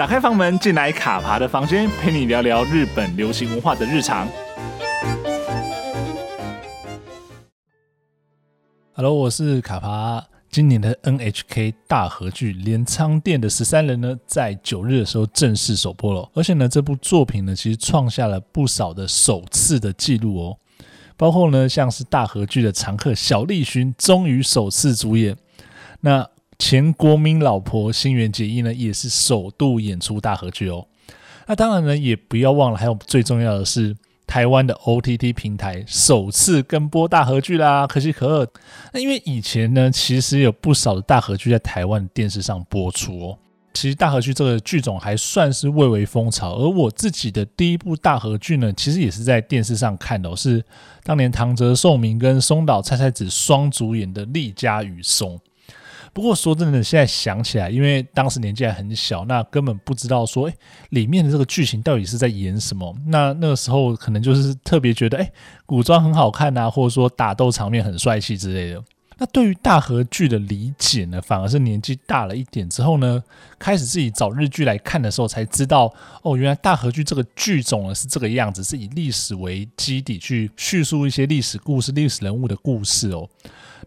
打开房门，进来卡爬的房间，陪你聊聊日本流行文化的日常。Hello，我是卡爬。今年的 NHK 大河剧《镰仓殿的十三人》呢，在九日的时候正式首播了。而且呢，这部作品呢，其实创下了不少的首次的记录哦。包括呢，像是大和剧的常客小栗旬终于首次主演。那前国民老婆新垣结衣呢，也是首度演出大合剧哦。那当然呢，也不要忘了，还有最重要的是。台湾的 OTT 平台首次跟播大合剧啦，可喜可贺。那因为以前呢，其实有不少的大合剧在台湾电视上播出哦。其实大合剧这个剧种还算是蔚为风潮，而我自己的第一部大合剧呢，其实也是在电视上看的，是当年唐泽寿明跟松岛菜菜子双主演的《丽家与松》。不过说真的，现在想起来，因为当时年纪还很小，那根本不知道说，诶，里面的这个剧情到底是在演什么。那那个时候可能就是特别觉得，诶，古装很好看呐，或者说打斗场面很帅气之类的。那对于大和剧的理解呢，反而是年纪大了一点之后呢，开始自己找日剧来看的时候，才知道，哦，原来大和剧这个剧种呢是这个样子，是以历史为基底去叙述一些历史故事、历史人物的故事哦。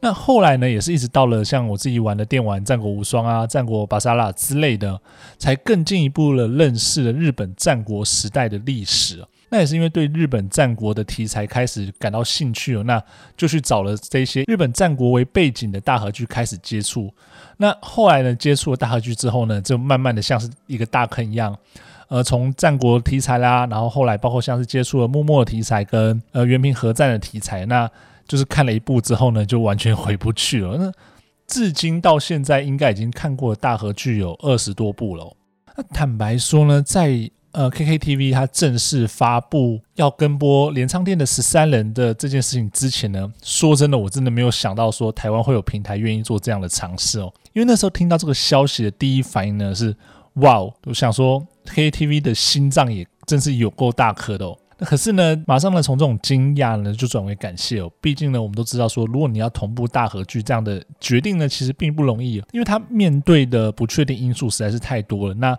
那后来呢，也是一直到了像我自己玩的电玩《战国无双》啊、《战国巴萨拉》之类的，才更进一步的认识了日本战国时代的历史。那也是因为对日本战国的题材开始感到兴趣了，那就去找了这些日本战国为背景的大河剧开始接触。那后来呢，接触了大河剧之后呢，就慢慢的像是一个大坑一样，呃，从战国题材啦，然后后来包括像是接触了幕末题材跟呃原平合战的题材，那。就是看了一部之后呢，就完全回不去了。那至今到现在，应该已经看过大河剧有二十多部了。那坦白说呢，在呃 KKTV 它正式发布要跟播《连唱店的十三人》的这件事情之前呢，说真的，我真的没有想到说台湾会有平台愿意做这样的尝试哦。因为那时候听到这个消息的第一反应呢是，哇，我想说 KKTV 的心脏也真是有够大颗的哦。那可是呢，马上呢，从这种惊讶呢，就转为感谢哦。毕竟呢，我们都知道说，如果你要同步大合剧这样的决定呢，其实并不容易，因为它面对的不确定因素实在是太多了。那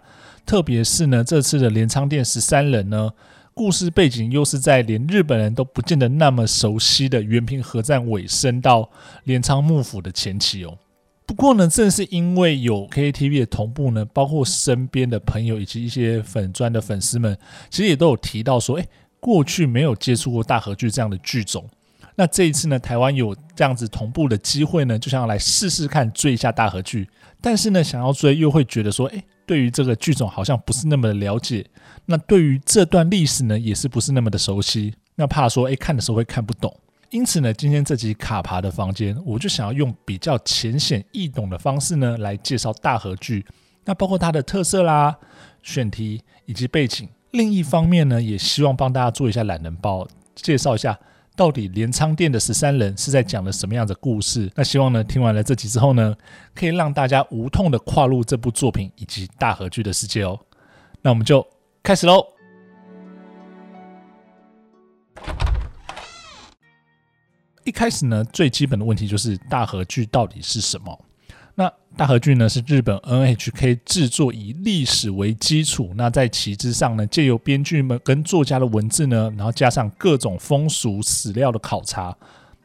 特别是呢，这次的镰仓殿十三人呢，故事背景又是在连日本人都不见得那么熟悉的原平和战尾声到镰仓幕府的前期哦。不过呢，正是因为有 KTV 的同步呢，包括身边的朋友以及一些粉专的粉丝们，其实也都有提到说，诶。过去没有接触过大和剧这样的剧种，那这一次呢，台湾有这样子同步的机会呢，就想要来试试看追一下大和剧。但是呢，想要追又会觉得说，诶，对于这个剧种好像不是那么的了解，那对于这段历史呢，也是不是那么的熟悉，那怕说，诶，看的时候会看不懂。因此呢，今天这集卡爬的房间，我就想要用比较浅显易懂的方式呢，来介绍大河剧，那包括它的特色啦、选题以及背景。另一方面呢，也希望帮大家做一下懒人包，介绍一下到底镰仓店的十三人是在讲了什么样的故事。那希望呢，听完了这集之后呢，可以让大家无痛的跨入这部作品以及大和剧的世界哦。那我们就开始喽。一开始呢，最基本的问题就是大和剧到底是什么？那大河剧呢，是日本 NHK 制作，以历史为基础，那在其之上呢，借由编剧们跟作家的文字呢，然后加上各种风俗史料的考察，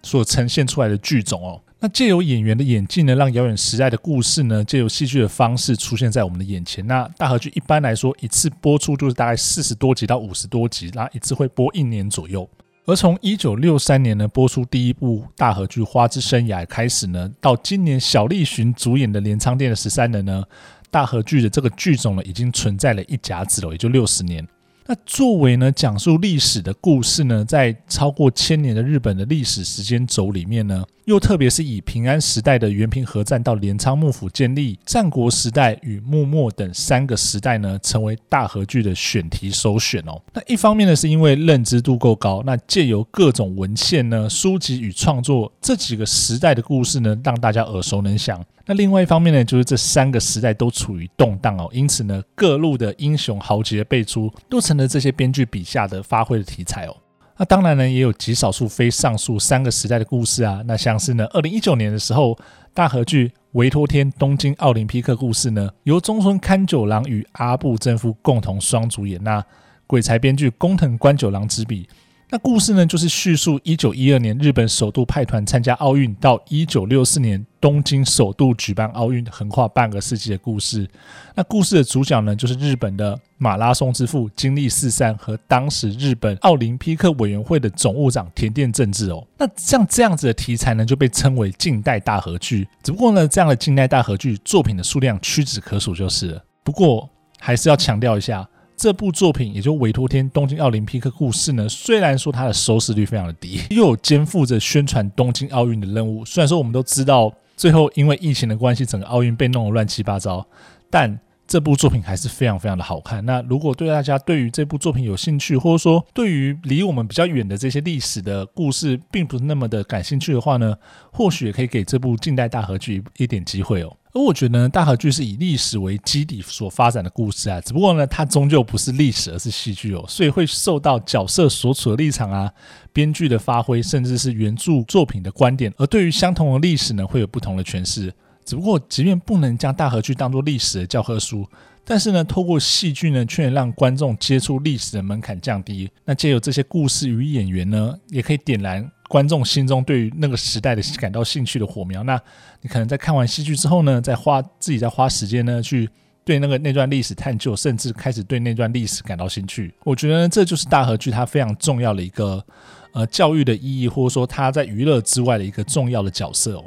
所呈现出来的剧种哦。那借由演员的演技呢，让遥远时代的故事呢，借由戏剧的方式出现在我们的眼前。那大河剧一般来说，一次播出就是大概四十多集到五十多集，然后一次会播一年左右。而从一九六三年呢播出第一部大河剧《花之生涯》开始呢，到今年小栗旬主演的《镰仓店的十三人》呢，大河剧的这个剧种呢已经存在了一甲子了，也就六十年。那作为呢讲述历史的故事呢，在超过千年的日本的历史时间轴里面呢，又特别是以平安时代的源平合战到镰仓幕府建立，战国时代与幕末等三个时代呢，成为大河剧的选题首选哦。那一方面呢，是因为认知度够高，那借由各种文献呢、书籍与创作这几个时代的故事呢，让大家耳熟能详。那另外一方面呢，就是这三个时代都处于动荡哦，因此呢，各路的英雄豪杰辈出，都成了这些编剧笔下的发挥的题材哦。那当然呢，也有极少数非上述三个时代的故事啊。那像是呢，二零一九年的时候，大河剧《维托天东京奥林匹克故事》呢，由中村勘九郎与阿部正夫共同双主演，那鬼才编剧工藤官九郎执笔。那故事呢，就是叙述一九一二年日本首度派团参加奥运，到一九六四年东京首度举办奥运，横跨半个世纪的故事。那故事的主角呢，就是日本的马拉松之父金立四三和当时日本奥林匹克委员会的总务长田畑正治哦。那像这样子的题材呢，就被称为近代大和剧。只不过呢，这样的近代大和剧作品的数量屈指可数就是了。不过还是要强调一下。这部作品，也就委托天东京奥林匹克故事呢，虽然说它的收视率非常的低，又有肩负着宣传东京奥运的任务。虽然说我们都知道，最后因为疫情的关系，整个奥运被弄得乱七八糟，但这部作品还是非常非常的好看。那如果对大家对于这部作品有兴趣，或者说对于离我们比较远的这些历史的故事，并不是那么的感兴趣的话呢，或许也可以给这部近代大合剧一点机会哦。而我觉得呢，大和剧是以历史为基底所发展的故事啊，只不过呢，它终究不是历史，而是戏剧哦，所以会受到角色所处的立场啊、编剧的发挥，甚至是原著作品的观点，而对于相同的历史呢，会有不同的诠释。只不过，即便不能将大和剧当作历史的教科书，但是呢，透过戏剧呢，却能让观众接触历史的门槛降低。那借由这些故事与演员呢，也可以点燃。观众心中对于那个时代的感到兴趣的火苗，那你可能在看完戏剧之后呢，再花自己再花时间呢，去对那个那段历史探究，甚至开始对那段历史感到兴趣。我觉得，这就是大和剧它非常重要的一个呃教育的意义，或者说它在娱乐之外的一个重要的角色哦。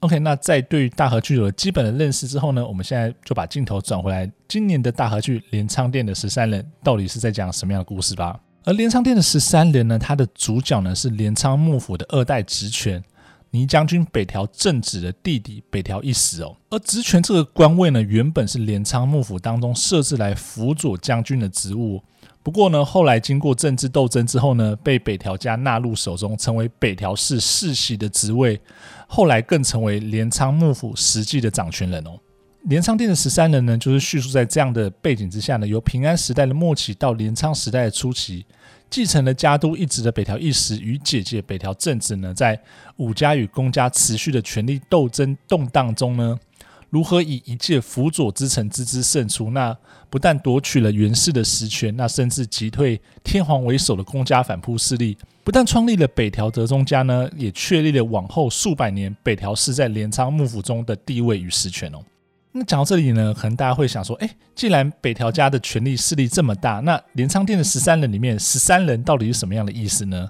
OK，那在对于大河剧有了基本的认识之后呢，我们现在就把镜头转回来，今年的大河剧《镰仓殿的十三人》到底是在讲什么样的故事吧？而《镰仓殿的十三人》呢，它的主角呢是镰仓幕府的二代职权尼将军北条政子的弟弟北条义时哦。而职权这个官位呢，原本是镰仓幕府当中设置来辅佐将军的职务。不过呢，后来经过政治斗争之后呢，被北条家纳入手中，成为北条氏世袭的职位。后来更成为镰仓幕府实际的掌权人哦。镰仓殿的十三人呢，就是叙述在这样的背景之下呢，由平安时代的末期到镰仓时代的初期，继承了家督一职的北条义时与姐姐北条政子呢，在武家与公家持续的权力斗争动荡中呢。如何以一介辅佐之臣之姿胜出？那不但夺取了源氏的实权，那甚至击退天皇为首的公家反扑势力，不但创立了北条德宗家呢，也确立了往后数百年北条氏在镰仓幕府中的地位与实权哦。那讲到这里呢，可能大家会想说，诶，既然北条家的权力势力这么大，那镰仓殿的十三人里面，十三人到底是什么样的意思呢？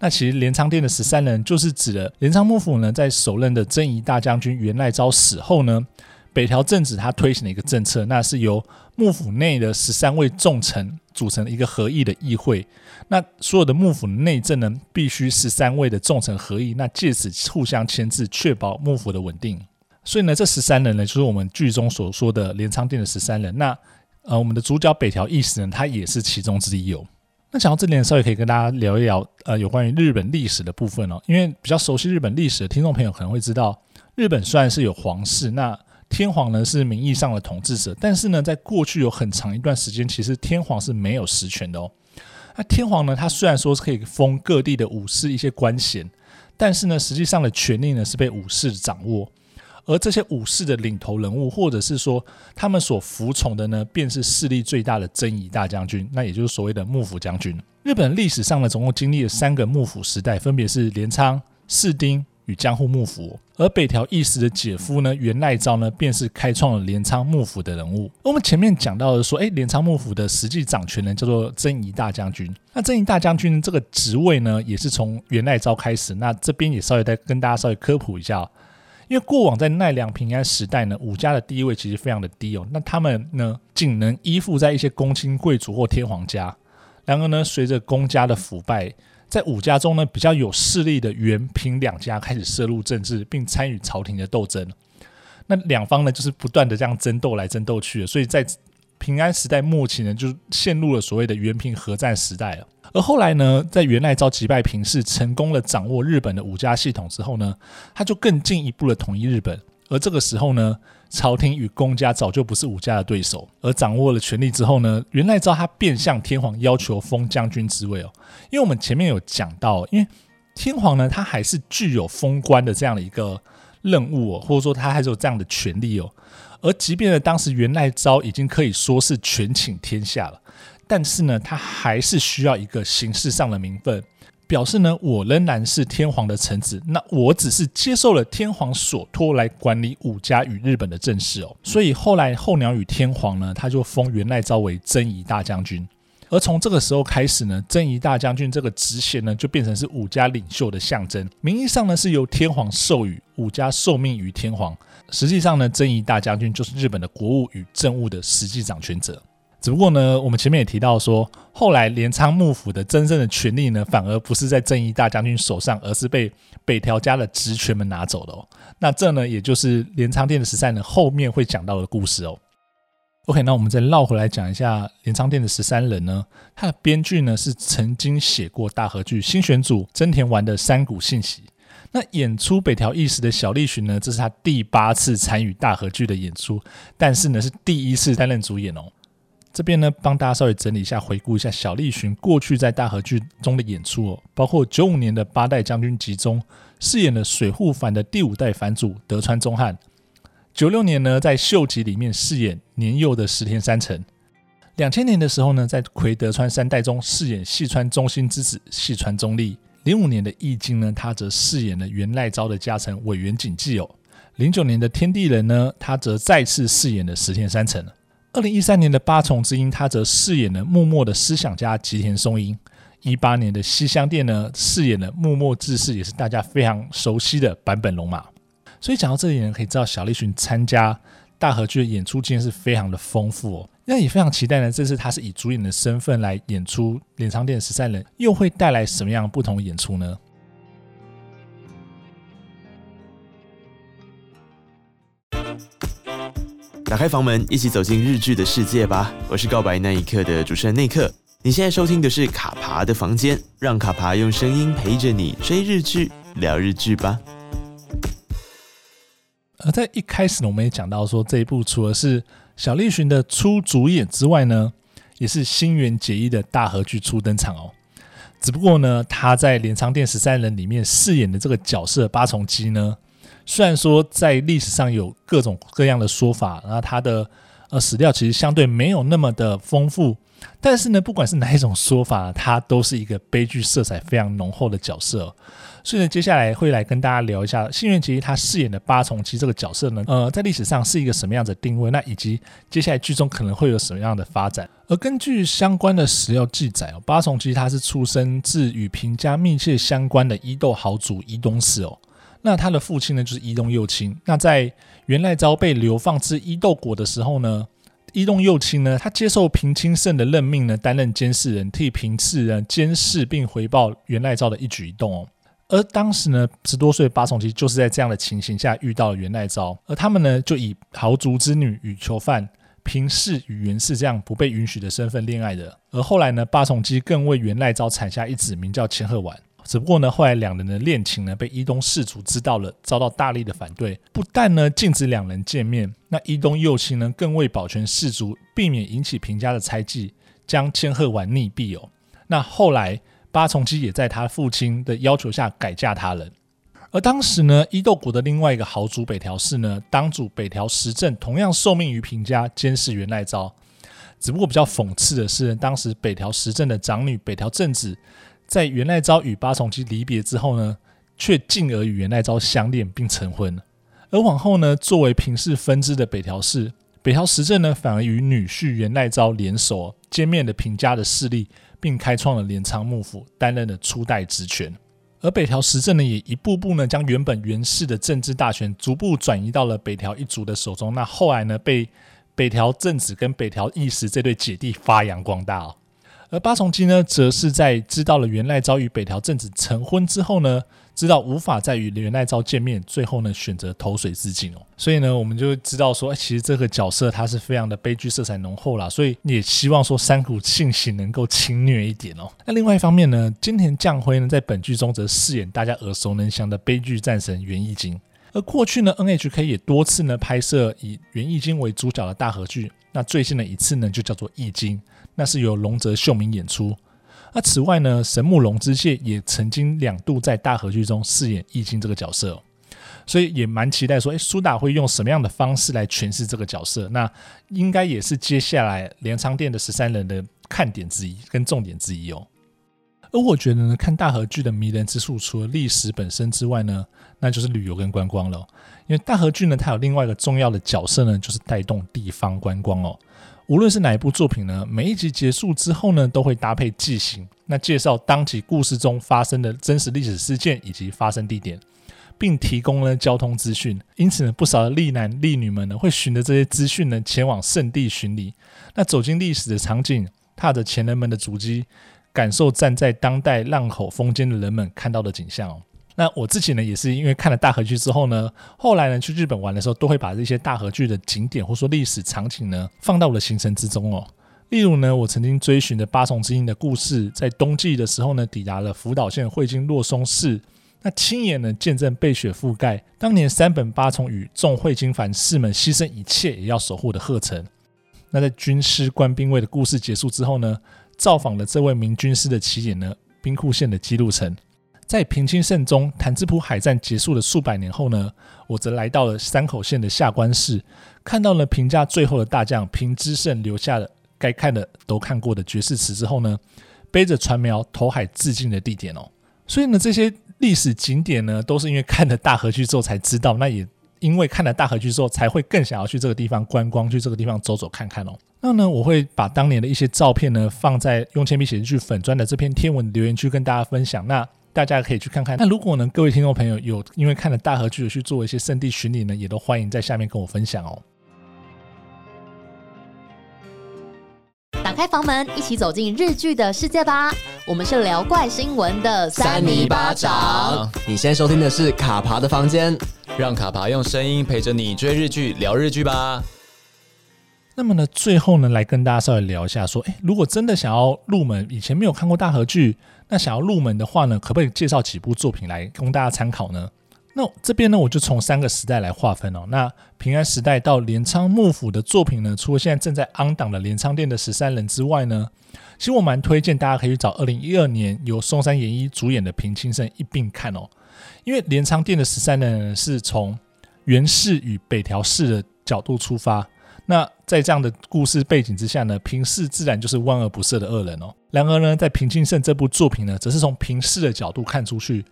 那其实镰仓殿的十三人就是指的镰仓幕府呢，在首任的征夷大将军源赖昭死后呢，北条政子他推行了一个政策，那是由幕府内的十三位重臣组成一个合议的议会。那所有的幕府内政呢，必须十三位的重臣合议，那借此互相牵制，确保幕府的稳定。所以呢，这十三人呢，就是我们剧中所说的镰仓殿的十三人。那呃，我们的主角北条义时呢，他也是其中之一哦。那讲到这里呢，稍微可以跟大家聊一聊，呃，有关于日本历史的部分哦。因为比较熟悉日本历史的听众朋友可能会知道，日本虽然是有皇室，那天皇呢是名义上的统治者，但是呢，在过去有很长一段时间，其实天皇是没有实权的哦。那天皇呢，他虽然说是可以封各地的武士一些官衔，但是呢，实际上的权力呢是被武士掌握。而这些武士的领头人物，或者是说他们所服从的呢，便是势力最大的征夷大将军，那也就是所谓的幕府将军。日本历史上呢，总共经历了三个幕府时代，分别是镰仓、室町与江户幕府。而北条义时的姐夫呢，源赖昭呢，便是开创了镰仓幕府的人物。我们前面讲到的说，诶，镰仓幕府的实际掌权人叫做征夷大将军。那征夷大将军这个职位呢，也是从源赖昭开始。那这边也稍微再跟大家稍微科普一下。因为过往在奈良平安时代呢，武家的地位其实非常的低哦。那他们呢，仅能依附在一些公卿贵族或天皇家。然而呢，随着公家的腐败，在武家中呢，比较有势力的源平两家开始涉入政治，并参与朝廷的斗争。那两方呢，就是不断的这样争斗来争斗去。所以在平安时代末期呢，就陷入了所谓的元平合战时代了。而后来呢，在源赖昭击败平氏，成功了掌握日本的武家系统之后呢，他就更进一步的统一日本。而这个时候呢，朝廷与公家早就不是武家的对手，而掌握了权力之后呢，源赖昭他便向天皇要求封将军之位哦。因为我们前面有讲到，因为天皇呢，他还是具有封官的这样的一个任务哦，或者说他还是有这样的权利哦。而即便呢，当时源赖昭已经可以说是权倾天下了，但是呢，他还是需要一个形式上的名分。表示呢，我仍然是天皇的臣子，那我只是接受了天皇所托来管理武家与日本的政事哦。所以后来后鸟与天皇呢，他就封源赖昭为征夷大将军。而从这个时候开始呢，征夷大将军这个职衔呢，就变成是武家领袖的象征。名义上呢是由天皇授予，武家受命于天皇。实际上呢，征夷大将军就是日本的国务与政务的实际掌权者。只不过呢，我们前面也提到说，后来镰仓幕府的真正的权力呢，反而不是在征夷大将军手上，而是被北条家的职权们拿走的哦。那这呢，也就是镰仓殿的十三呢后面会讲到的故事哦。OK，那我们再绕回来讲一下镰仓殿的十三人呢，他的编剧呢是曾经写过大河剧《新选组》真田丸的山谷信息。那演出北条义时的小栗旬呢，这是他第八次参与大河剧的演出，但是呢是第一次担任主演哦。这边呢，帮大家稍微整理一下，回顾一下小栗旬过去在大河剧中的演出哦，包括九五年的八代将军集中饰演了水户藩的第五代藩主德川宗翰，九六年呢在秀吉里面饰演年幼的石田三成，两千年的时候呢在葵德川三代中饰演细川忠兴之子细川忠利，零五年的义经呢他则饰演了源赖昭的家臣尾原景纪哦，零九年的天地人呢他则再次饰演了石田三成。二零一三年的八重之音，他则饰演了幕末的思想家吉田松阴；一八年的西厢殿呢，饰演了幕末志士，也是大家非常熟悉的版本龙马。所以讲到这里呢，可以知道小栗旬参加大和剧的演出经验是非常的丰富哦。那也非常期待呢，这次他是以主演的身份来演出《镰仓殿十三人》，又会带来什么样不同的演出呢？打开房门，一起走进日剧的世界吧！我是告白那一刻的主持人内克。你现在收听的是卡爬的房间，让卡爬用声音陪着你追日剧、聊日剧吧。而在一开始呢，我们也讲到说，这一部除了是小栗旬的初主演之外呢，也是新垣结衣的大合剧初登场哦。只不过呢，他在《镰仓殿十三人》里面饰演的这个角色八重姬呢。虽然说在历史上有各种各样的说法，然后他的呃史料其实相对没有那么的丰富，但是呢，不管是哪一种说法，他都是一个悲剧色彩非常浓厚的角色。所以呢，接下来会来跟大家聊一下新垣结衣他饰演的八重姬这个角色呢，呃，在历史上是一个什么样的定位？那以及接下来剧中可能会有什么样的发展？而根据相关的史料记载哦，八重姬他是出生自与平家密切相关的伊豆豪族伊东氏哦。那他的父亲呢，就是伊东佑亲。那在源赖昭被流放至伊豆国的时候呢，伊东佑亲呢，他接受平清盛的任命呢，担任监视人，替平氏人监视并回报源赖昭的一举一动哦。而当时呢，十多岁八重姬就是在这样的情形下遇到了源赖昭，而他们呢，就以豪族之女与囚犯平氏与源氏这样不被允许的身份恋爱的。而后来呢，八重姬更为源赖昭产下一子，名叫千鹤丸。只不过呢，后来两人的恋情呢被伊东氏族知道了，遭到大力的反对。不但呢禁止两人见面，那伊东右亲呢更为保全氏族，避免引起平家的猜忌，将千鹤丸溺毙哦。那后来八重姬也在他父亲的要求下改嫁他人。而当时呢，伊豆国的另外一个豪族北条氏呢，当主北条时政同样受命于平家监视源赖昭。只不过比较讽刺的是，当时北条时政的长女北条政子。在源赖昭与八重姬离别之后呢，却进而与源赖昭相恋并成婚。而往后呢，作为平氏分支的北条氏，北条时政呢，反而与女婿源赖昭联手，歼灭了平家的势力，并开创了镰仓幕府，担任了初代职权。而北条时政呢，也一步步呢，将原本源氏的政治大权逐步转移到了北条一族的手中。那后来呢，被北条政子跟北条义时这对姐弟发扬光大哦。而八重姬呢，则是在知道了源赖昭与北条政子成婚之后呢，知道无法再与源赖昭见面，最后呢选择投水自尽哦。所以呢，我们就知道说，其实这个角色他是非常的悲剧色彩浓厚啦。所以也希望说山谷信喜能够轻虐一点哦。那另外一方面呢，金田将辉呢，在本剧中则饰演大家耳熟能详的悲剧战神源义经。而过去呢，NHK 也多次呢拍摄以源义经为主角的大河剧。那最新的一次呢，就叫做《义经》，那是由瀧泽秀明演出。那此外呢，神木隆之介也曾经两度在大河剧中饰演义经这个角色，所以也蛮期待说，诶，苏打会用什么样的方式来诠释这个角色？那应该也是接下来镰仓殿的十三人的看点之一跟重点之一哦。而我觉得呢，看大河剧的迷人之处，除了历史本身之外呢，那就是旅游跟观光了。因为大河剧呢，它有另外一个重要的角色呢，就是带动地方观光哦。无论是哪一部作品呢，每一集结束之后呢，都会搭配剧情，那介绍当集故事中发生的真实历史事件以及发生地点，并提供了交通资讯。因此呢，不少的丽男丽女们呢，会循着这些资讯呢，前往圣地巡礼，那走进历史的场景，踏着前人们的足迹。感受站在当代浪口风间的人们看到的景象哦。那我自己呢，也是因为看了大河剧之后呢，后来呢去日本玩的时候，都会把这些大河剧的景点或说历史场景呢放到我的行程之中哦。例如呢，我曾经追寻的八重之音的故事，在冬季的时候呢，抵达了福岛县会津若松市，那亲眼呢见证被雪覆盖，当年三本八重与众会津藩士们牺牲一切也要守护的贺城。那在军师官兵卫的故事结束之后呢，造访了这位名军师的起点呢，兵库县的姬路城。在平清盛中，潭之浦海战结束了数百年后呢，我则来到了山口县的下关市，看到了平家最后的大将平之盛留下了该看的都看过的绝世词之后呢，背着船苗投海自尽的地点哦。所以呢，这些历史景点呢，都是因为看了大河剧之后才知道，那也因为看了大河剧之后，才会更想要去这个地方观光，去这个地方走走看看哦。那呢，我会把当年的一些照片呢，放在用铅笔写日剧粉砖的这篇天文留言区跟大家分享。那大家可以去看看。那如果呢，各位听众朋友有因为看了大和剧有去做一些圣地巡礼呢，也都欢迎在下面跟我分享哦。打开房门，一起走进日剧的世界吧。我们是聊怪新闻的三尼巴掌。你现在收听的是卡爬的房间，让卡爬用声音陪着你追日剧、聊日剧吧。那么呢，最后呢，来跟大家稍微聊一下，说，哎，如果真的想要入门，以前没有看过大河剧，那想要入门的话呢，可不可以介绍几部作品来供大家参考呢？那这边呢，我就从三个时代来划分哦。那平安时代到镰仓幕府的作品呢，除了现在正在 on 档的镰仓殿的十三人之外呢，其实我蛮推荐大家可以找二零一二年由松山研一主演的平清盛一并看哦，因为镰仓殿的十三人是从源氏与北条氏的角度出发。那在这样的故事背景之下呢，平氏自然就是万恶不赦的恶人哦。然而呢，在平清盛这部作品呢，则是从平氏的角度看出去。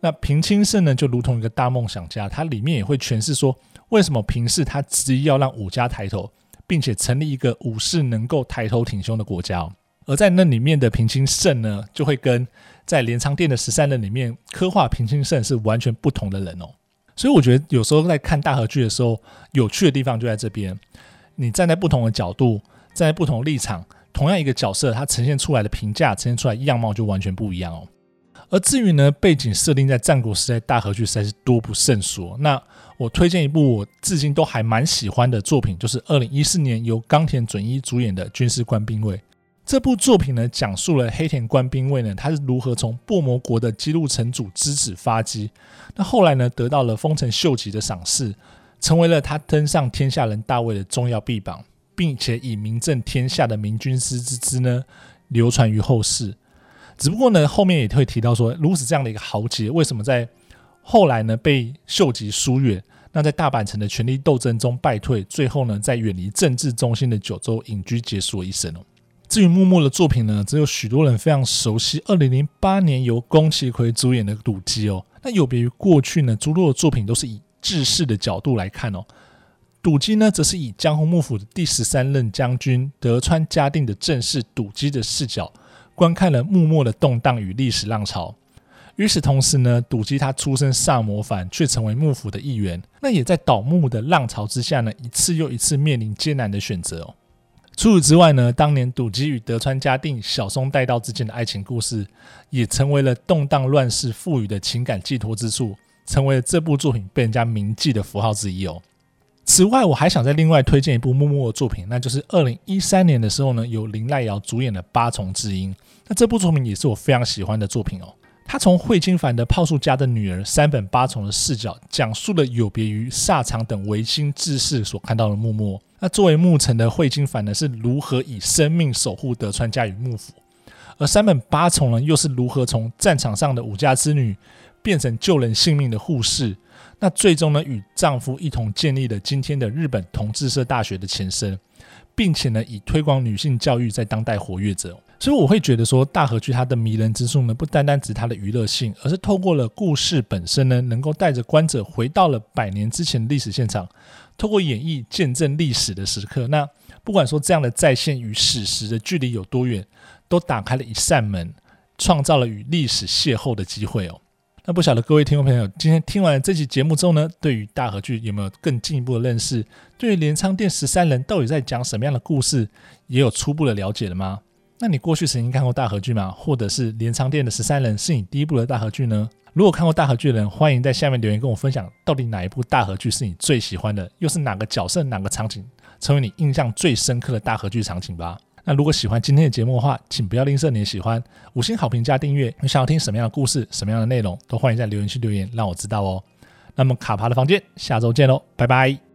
那平清盛呢，就如同一个大梦想家，他里面也会诠释说，为什么平氏他执意要让武家抬头，并且成立一个武士能够抬头挺胸的国家哦。而在那里面的平清盛呢，就会跟在镰仓殿的十三人里面刻画平清盛是完全不同的人哦。所以我觉得有时候在看大河剧的时候，有趣的地方就在这边。你站在不同的角度，站在不同立场，同样一个角色，它呈现出来的评价、呈现出来样貌就完全不一样哦。而至于呢，背景设定在战国时代，大河剧实在是多不胜数。那我推荐一部我至今都还蛮喜欢的作品，就是二零一四年由冈田准一主演的《军师官兵卫》。这部作品呢，讲述了黑田官兵卫呢，他是如何从薄膜国的姬路城主之子发迹，那后来呢，得到了丰臣秀吉的赏识，成为了他登上天下人大位的重要臂膀，并且以名震天下的明军师之姿呢，流传于后世。只不过呢，后面也会提到说，如此这样的一个豪杰，为什么在后来呢被秀吉疏远？那在大阪城的权力斗争中败退，最后呢，在远离政治中心的九州隐居结束一生哦。至于幕末的作品呢，只有许多人非常熟悉。二零零八年由宫崎葵主演的《赌姬》哦，那有别于过去呢，诸多的作品都是以志士的角度来看哦，《赌姬》呢，则是以江户幕府的第十三任将军德川家定的正室赌姬的视角，观看了幕末的动荡与历史浪潮。与此同时呢，赌姬他出身萨摩藩，却成为幕府的一员，那也在倒幕的浪潮之下呢，一次又一次面临艰难的选择哦。除此之外呢，当年赌姬与德川家定、小松带刀之间的爱情故事，也成为了动荡乱世赋予的情感寄托之处，成为了这部作品被人家铭记的符号之一哦。此外，我还想再另外推荐一部木木的作品，那就是二零一三年的时候呢，由林濑遥主演的《八重之音》。那这部作品也是我非常喜欢的作品哦。他从惠金繁的炮术家的女儿山本八重的视角，讲述了有别于萨长等维新志士所看到的幕末。那作为幕臣的惠金繁呢，是如何以生命守护德川家与幕府？而山本八重呢，又是如何从战场上的武家之女，变成救人性命的护士？那最终呢，与丈夫一同建立了今天的日本同志社大学的前身，并且呢，以推广女性教育在当代活跃着。所以我会觉得说，大河剧它的迷人之处呢，不单单指它的娱乐性，而是透过了故事本身呢，能够带着观者回到了百年之前的历史现场，透过演绎见证历史的时刻。那不管说这样的再现与史实的距离有多远，都打开了一扇门，创造了与历史邂逅的机会哦。那不晓得各位听众朋友，今天听完这期节目之后呢，对于大河剧有没有更进一步的认识？对于镰仓殿十三人到底在讲什么样的故事，也有初步的了解了吗？那你过去曾经看过大合剧吗？或者是镰仓殿的十三人是你第一部的大合剧呢？如果看过大合剧的人，欢迎在下面留言跟我分享，到底哪一部大合剧是你最喜欢的，又是哪个角色、哪个场景成为你印象最深刻的大合剧场景吧？那如果喜欢今天的节目的话，请不要吝啬你的喜欢，五星好评加订阅。你想要听什么样的故事，什么样的内容，都欢迎在留言区留言，让我知道哦。那么卡爬的房间，下周见喽，拜拜。